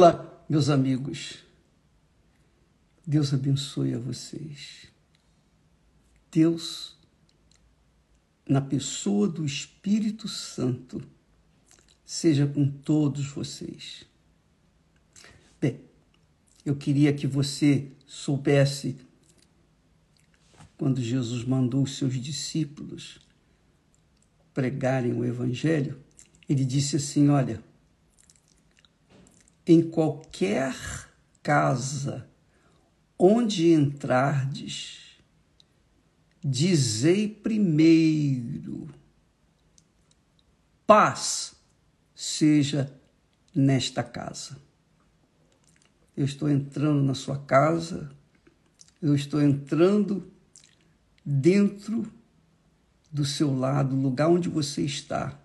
Olá, meus amigos. Deus abençoe a vocês. Deus, na pessoa do Espírito Santo, seja com todos vocês. Bem, eu queria que você soubesse quando Jesus mandou os seus discípulos pregarem o Evangelho, ele disse assim: Olha, em qualquer casa onde entrardes, dizei primeiro: paz seja nesta casa. Eu estou entrando na sua casa, eu estou entrando dentro do seu lado, lugar onde você está.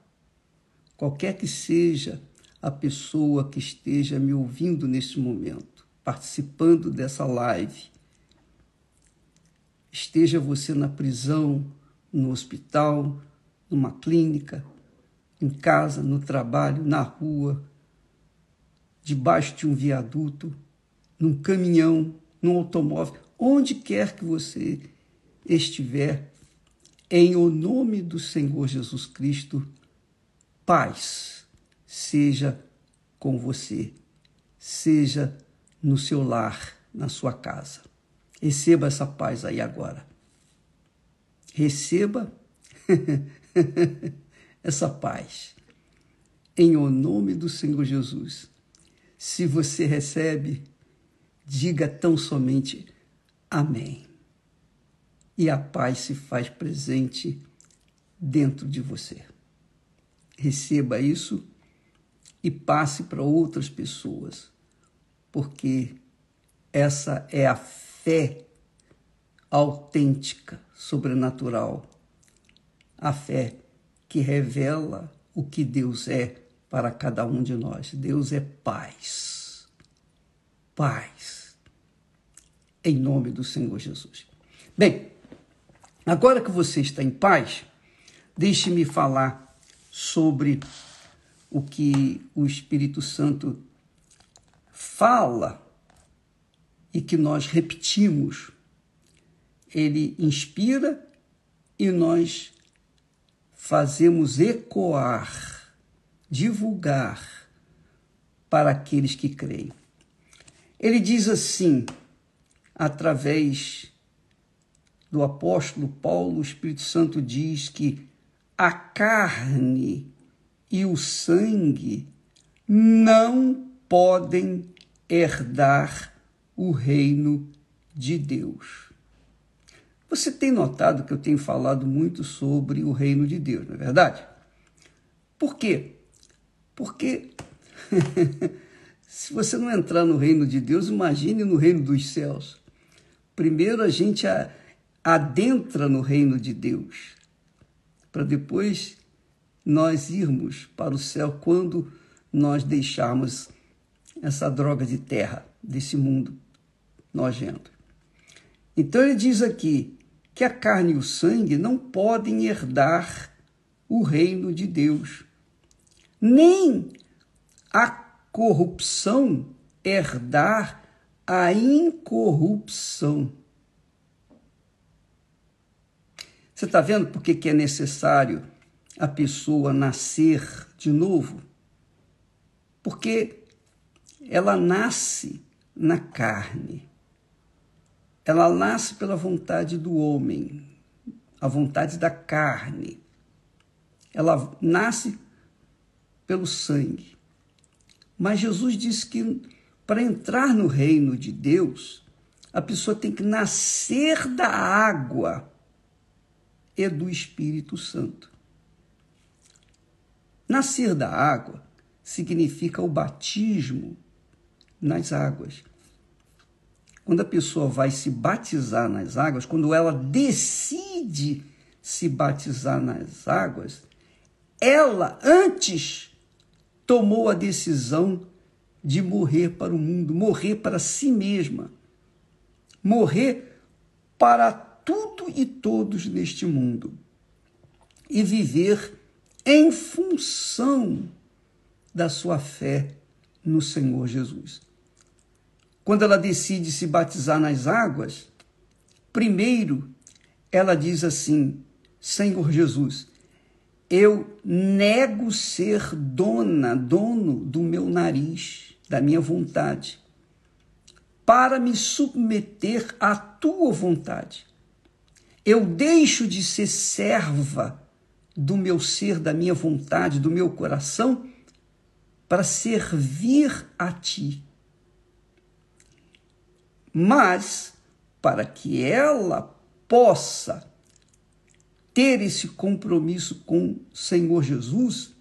Qualquer que seja a pessoa que esteja me ouvindo neste momento, participando dessa live. Esteja você na prisão, no hospital, numa clínica, em casa, no trabalho, na rua, debaixo de um viaduto, num caminhão, num automóvel, onde quer que você estiver, em o nome do Senhor Jesus Cristo, paz seja com você, seja no seu lar, na sua casa. Receba essa paz aí agora. Receba essa paz. Em o nome do Senhor Jesus. Se você recebe, diga tão somente amém. E a paz se faz presente dentro de você. Receba isso e passe para outras pessoas, porque essa é a fé autêntica, sobrenatural, a fé que revela o que Deus é para cada um de nós. Deus é paz. Paz. Em nome do Senhor Jesus. Bem, agora que você está em paz, deixe-me falar sobre o que o Espírito Santo fala e que nós repetimos. Ele inspira e nós fazemos ecoar, divulgar para aqueles que creem. Ele diz assim, através do apóstolo Paulo, o Espírito Santo diz que a carne e o sangue não podem herdar o reino de Deus. Você tem notado que eu tenho falado muito sobre o reino de Deus, não é verdade? Por quê? Porque se você não entrar no reino de Deus, imagine no reino dos céus. Primeiro a gente adentra no reino de Deus, para depois nós irmos para o céu quando nós deixarmos essa droga de terra desse mundo nojento. Então ele diz aqui que a carne e o sangue não podem herdar o reino de Deus, nem a corrupção herdar a incorrupção. Você está vendo por que, é necessário a pessoa nascer de novo, porque ela nasce na carne. Ela nasce pela vontade do homem, a vontade da carne. Ela nasce pelo sangue. Mas Jesus disse que para entrar no reino de Deus, a pessoa tem que nascer da água e do Espírito Santo. Nascer da água significa o batismo nas águas. Quando a pessoa vai se batizar nas águas, quando ela decide se batizar nas águas, ela antes tomou a decisão de morrer para o mundo, morrer para si mesma, morrer para tudo e todos neste mundo e viver em função da sua fé no Senhor Jesus. Quando ela decide se batizar nas águas, primeiro ela diz assim: Senhor Jesus, eu nego ser dona, dono do meu nariz, da minha vontade, para me submeter à tua vontade. Eu deixo de ser serva do meu ser, da minha vontade, do meu coração, para servir a ti. Mas, para que ela possa ter esse compromisso com o Senhor Jesus,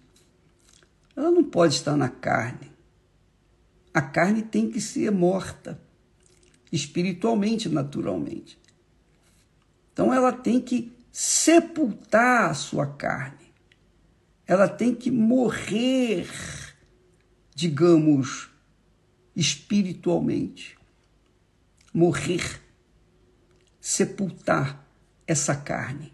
ela não pode estar na carne. A carne tem que ser morta, espiritualmente, naturalmente. Então ela tem que sepultar a sua carne. Ela tem que morrer, digamos, espiritualmente. Morrer, sepultar essa carne.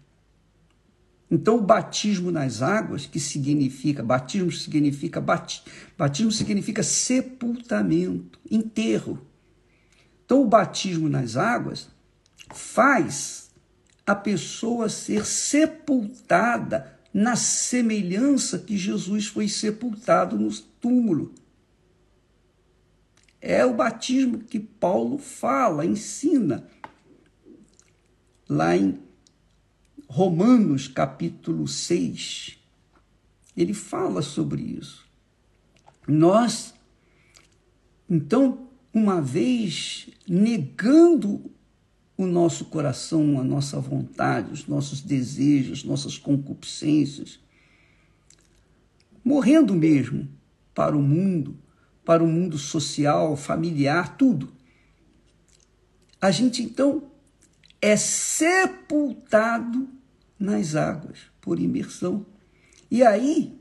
Então, o batismo nas águas, que significa, batismo significa, batismo significa sepultamento, enterro. Então, o batismo nas águas faz a pessoa ser sepultada na semelhança que Jesus foi sepultado no túmulo. É o batismo que Paulo fala, ensina, lá em Romanos capítulo 6, ele fala sobre isso. Nós, então, uma vez negando o nosso coração, a nossa vontade, os nossos desejos, nossas concupiscências, morrendo mesmo para o mundo, para o mundo social, familiar, tudo. A gente então é sepultado nas águas por imersão. E aí,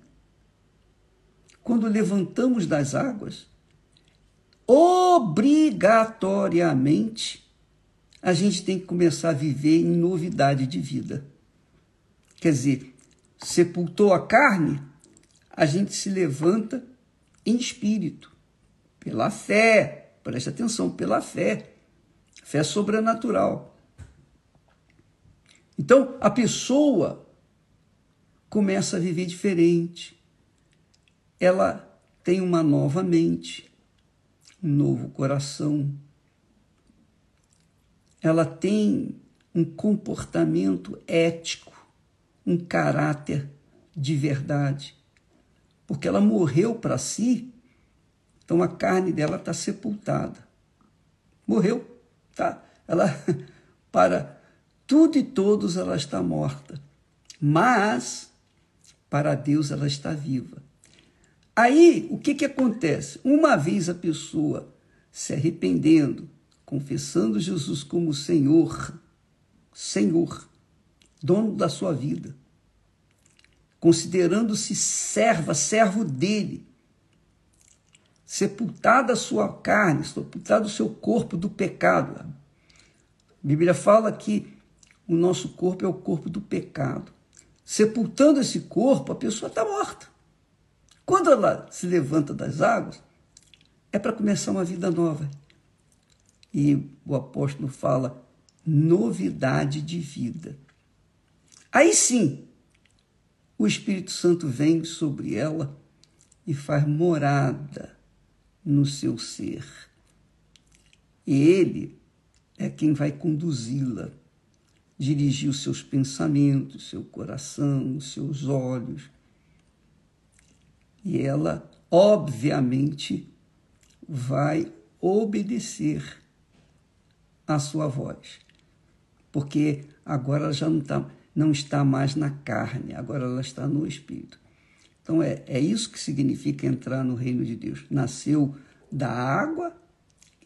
quando levantamos das águas, obrigatoriamente a gente tem que começar a viver em novidade de vida. Quer dizer, sepultou a carne, a gente se levanta em espírito, pela fé, preste atenção, pela fé, fé sobrenatural. Então, a pessoa começa a viver diferente. Ela tem uma nova mente, um novo coração. Ela tem um comportamento ético, um caráter de verdade. Porque ela morreu para si, então a carne dela está sepultada. Morreu, tá? Ela para tudo e todos ela está morta, mas para Deus ela está viva. Aí, o que, que acontece? Uma vez a pessoa se arrependendo, confessando Jesus como Senhor, Senhor, dono da sua vida, considerando-se serva, servo dele, sepultada a sua carne, sepultado o seu corpo do pecado. A Bíblia fala que o nosso corpo é o corpo do pecado. Sepultando esse corpo, a pessoa está morta. Quando ela se levanta das águas, é para começar uma vida nova. E o apóstolo fala novidade de vida. Aí sim, o Espírito Santo vem sobre ela e faz morada no seu ser. E ele é quem vai conduzi-la dirigir os seus pensamentos, seu coração, os seus olhos. E ela, obviamente, vai obedecer à sua voz. Porque agora ela já não, tá, não está mais na carne, agora ela está no Espírito. Então é, é isso que significa entrar no reino de Deus. Nasceu da água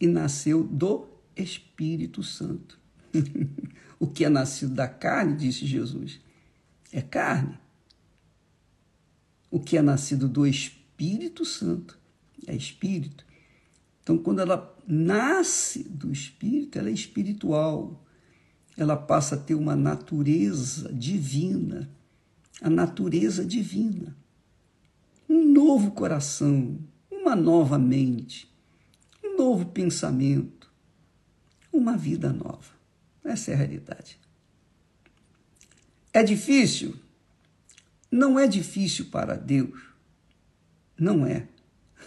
e nasceu do Espírito Santo. O que é nascido da carne, disse Jesus, é carne. O que é nascido do Espírito Santo é espírito. Então, quando ela nasce do espírito, ela é espiritual. Ela passa a ter uma natureza divina, a natureza divina. Um novo coração, uma nova mente, um novo pensamento, uma vida nova. Essa é a realidade. É difícil? Não é difícil para Deus. Não é.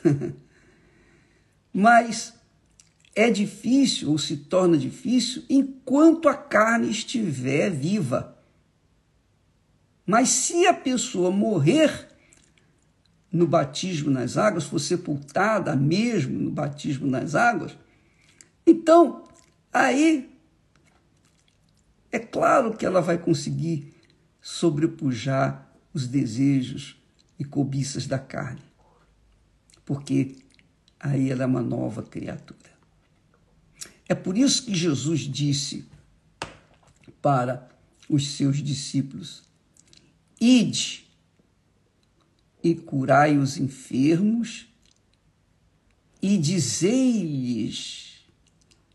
Mas é difícil ou se torna difícil enquanto a carne estiver viva. Mas se a pessoa morrer no batismo nas águas, for sepultada mesmo no batismo nas águas, então aí é claro que ela vai conseguir sobrepujar os desejos e cobiças da carne, porque aí ela é uma nova criatura. É por isso que Jesus disse para os seus discípulos: Ide e curai os enfermos, e dizei-lhes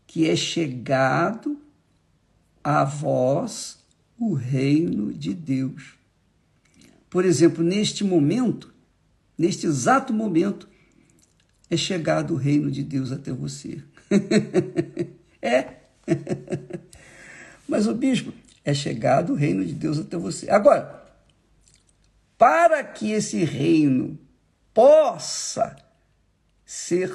que é chegado a vós o reino de Deus. Por exemplo, neste momento, neste exato momento, é chegado o reino de Deus até você. é. Mas o bispo, é chegado o reino de Deus até você. Agora, para que esse reino possa ser,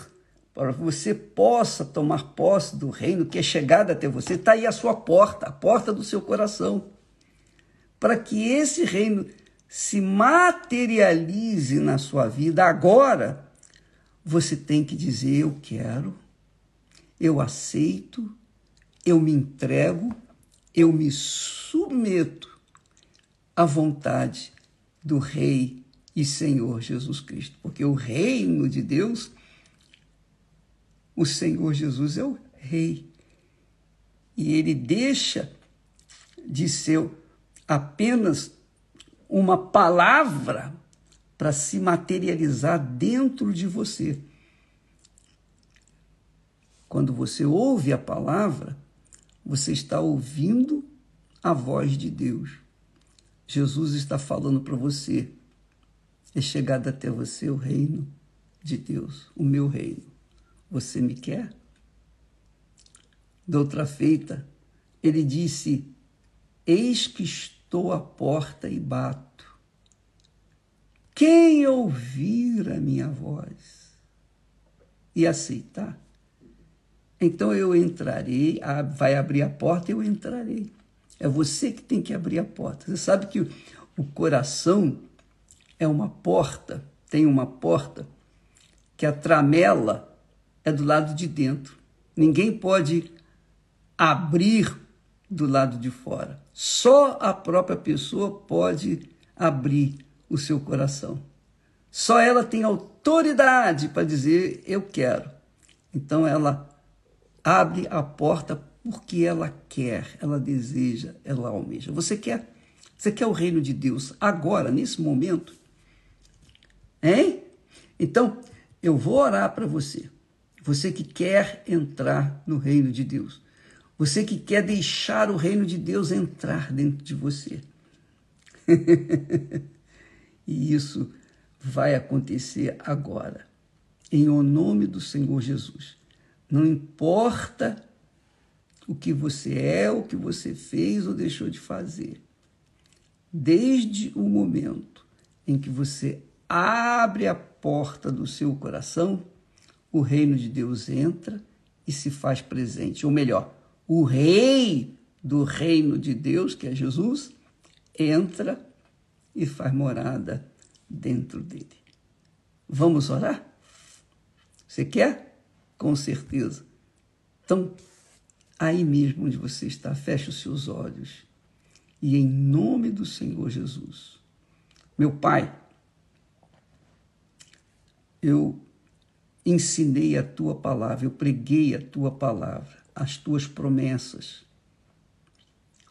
para que você possa tomar posse do reino que é chegado até você, está aí a sua porta, a porta do seu coração. Para que esse reino se materialize na sua vida agora, você tem que dizer: Eu quero, eu aceito, eu me entrego, eu me submeto à vontade do Rei e Senhor Jesus Cristo. Porque o reino de Deus, o Senhor Jesus é o Rei. E ele deixa de ser apenas uma palavra para se materializar dentro de você. Quando você ouve a palavra, você está ouvindo a voz de Deus. Jesus está falando para você. É chegado até você o reino de Deus, o meu reino. Você me quer? Da outra feita, ele disse: Eis que estou à porta e bato. Quem ouvir a minha voz e aceitar, então eu entrarei, vai abrir a porta eu entrarei. É você que tem que abrir a porta. Você sabe que o coração é uma porta, tem uma porta que a tramela é do lado de dentro. Ninguém pode abrir do lado de fora. Só a própria pessoa pode abrir o seu coração. Só ela tem autoridade para dizer eu quero. Então ela abre a porta porque ela quer, ela deseja, ela almeja. Você quer? Você quer o reino de Deus agora, nesse momento? Hein? Então, eu vou orar para você. Você que quer entrar no reino de Deus. Você que quer deixar o reino de Deus entrar dentro de você. e isso vai acontecer agora, em o nome do Senhor Jesus. Não importa o que você é, o que você fez ou deixou de fazer. Desde o momento em que você abre a porta do seu coração, o reino de Deus entra e se faz presente. Ou melhor, o rei do reino de Deus, que é Jesus, entra e faz morada dentro dele. Vamos orar? Você quer? Com certeza. Então, aí mesmo onde você está, feche os seus olhos. E em nome do Senhor Jesus, meu Pai, eu ensinei a tua palavra, eu preguei a tua palavra, as tuas promessas.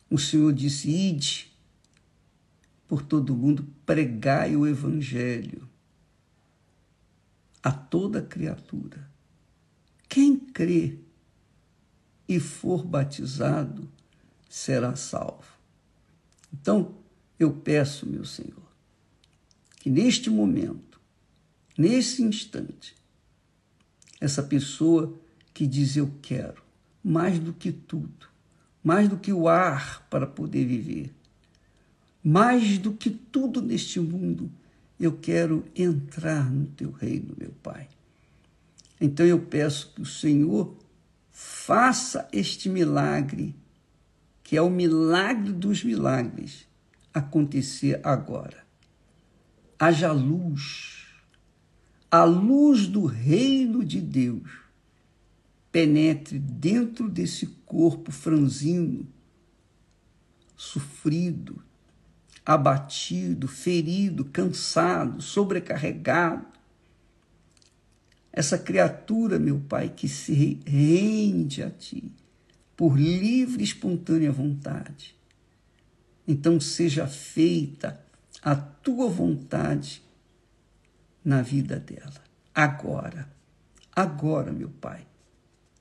O Senhor disse: ide por todo mundo, pregai o evangelho a toda criatura. Crê e for batizado, será salvo. Então, eu peço, meu Senhor, que neste momento, nesse instante, essa pessoa que diz eu quero mais do que tudo, mais do que o ar para poder viver, mais do que tudo neste mundo, eu quero entrar no teu reino, meu Pai. Então eu peço que o Senhor faça este milagre, que é o milagre dos milagres, acontecer agora. Haja luz, a luz do reino de Deus penetre dentro desse corpo franzino, sofrido, abatido, ferido, cansado, sobrecarregado. Essa criatura, meu Pai, que se rende a Ti por livre e espontânea vontade. Então seja feita a tua vontade na vida dela. Agora, agora, meu Pai.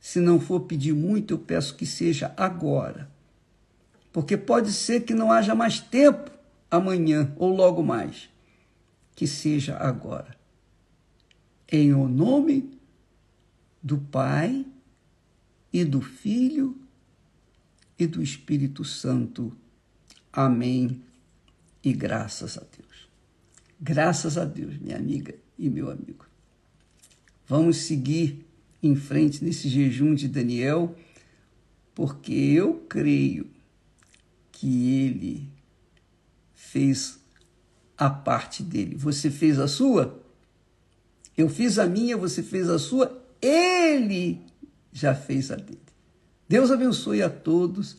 Se não for pedir muito, eu peço que seja agora. Porque pode ser que não haja mais tempo amanhã ou logo mais. Que seja agora. Em o nome do Pai e do Filho e do Espírito Santo. Amém. E graças a Deus. Graças a Deus, minha amiga e meu amigo. Vamos seguir em frente nesse jejum de Daniel, porque eu creio que ele fez a parte dele. Você fez a sua? Eu fiz a minha, você fez a sua, ele já fez a dele. Deus abençoe a todos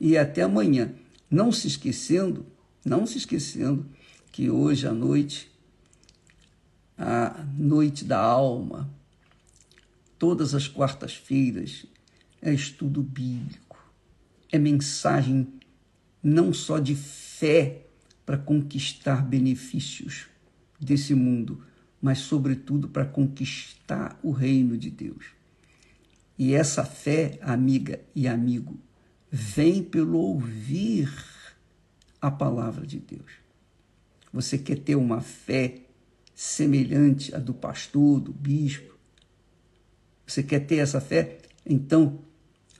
e até amanhã. Não se esquecendo, não se esquecendo que hoje à noite, a noite da alma, todas as quartas-feiras, é estudo bíblico, é mensagem não só de fé, para conquistar benefícios desse mundo, mas, sobretudo, para conquistar o reino de Deus. E essa fé, amiga e amigo, vem pelo ouvir a palavra de Deus. Você quer ter uma fé semelhante à do pastor, do bispo? Você quer ter essa fé? Então,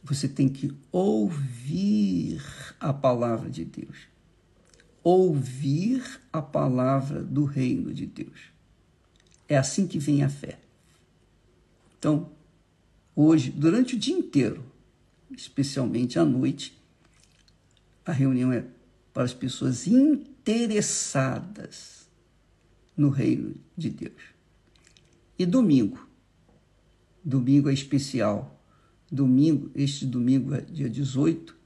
você tem que ouvir a palavra de Deus ouvir a palavra do reino de Deus. É assim que vem a fé. Então, hoje, durante o dia inteiro, especialmente à noite, a reunião é para as pessoas interessadas no reino de Deus. E domingo. Domingo é especial. Domingo, este domingo é dia 18,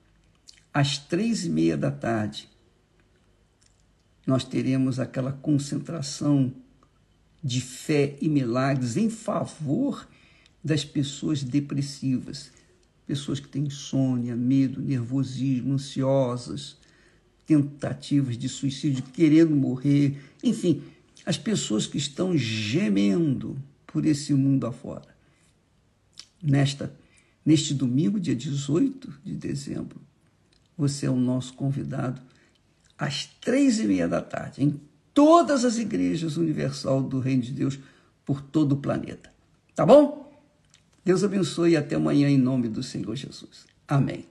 às três e meia da tarde, nós teremos aquela concentração de fé e milagres em favor das pessoas depressivas, pessoas que têm insônia, medo, nervosismo, ansiosas, tentativas de suicídio, querendo morrer, enfim, as pessoas que estão gemendo por esse mundo afora. Nesta, neste domingo, dia 18 de dezembro, você é o nosso convidado às três e meia da tarde, em todas as igrejas universal do Reino de Deus por todo o planeta. Tá bom? Deus abençoe e até amanhã em nome do Senhor Jesus. Amém.